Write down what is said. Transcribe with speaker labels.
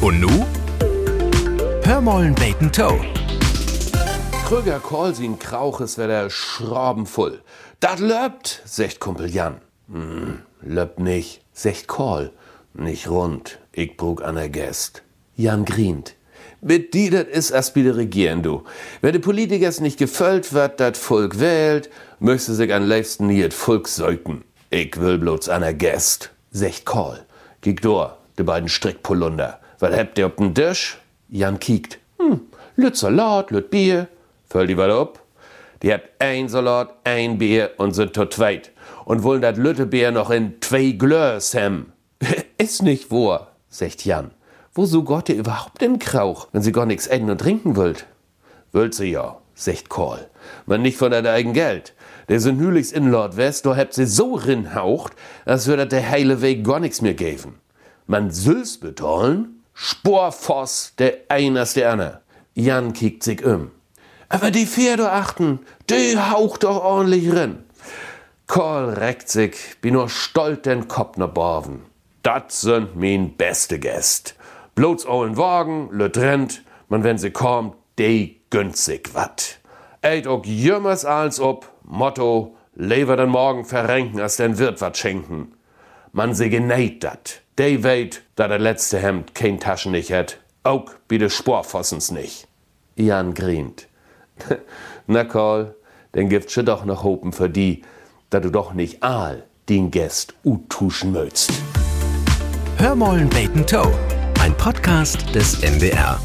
Speaker 1: Und nu? Hörmollen Bacon Toe.
Speaker 2: Krüger Kohl sin Krauches wär der Schraben voll. Dat löbt, secht Kumpel Jan. Hm, löbt nicht, secht Kohl. Nicht rund, ich brug an der Gäst. Jan grient. Mit die, dat is as wieder regieren, du. Wenn de Politikers nicht gefüllt wird, dat Volk wählt, möchte sich an liebsten nie Volk säugen. Ich will bloß an der Gäst. Secht Kohl. Kiek door, de beiden Strickpolunder. Was habt ihr op den Tisch? Jan kiekt. Hm, lüt Salat, lüt Bier. Föll die wat op? Die habt ein Salat, ein Bier und sind tot zweit. Und wollen dat Lüttebier noch in zwei Glörs hem. Ist nicht wahr, sagt Jan. Wo so Gott ihr überhaupt den Krauch, wenn sie gar nix essen und trinken wollt? Wollt sie ja, sagt Kohl. Man nicht von der eigen Geld. Der sind nülichs in Nordwest, da habt sie so rinhaucht, als würde der heile Weg gar nix mehr geben. Man sülls betollen, Sporfoss, der einers der Anne. Jan kickt sich um. Aber die Pferde achten, die haucht doch ordentlich rin. Kohl reckt sich, bin nur stolz den Kopf ne Borven. Dat sind min beste Gäst. Bloß ollen Wagen, lüt rennt, man wenn sie kommt, de günstig wat. Eid ook jümmers als ob, Motto, lever den morgen verrenken, als den Wirt wat schenken. Man se geneit dat. De weet, da der letzte Hemd kein Taschen nicht hat. Auch bi de Sporfossens nicht. Jan grient. Na Karl, denn gibt's schon doch noch Hopen für die, da du doch nicht all den Gäst utuschen möchtst.
Speaker 1: Hörmollen Bacon Toe. Ein Podcast des NDR.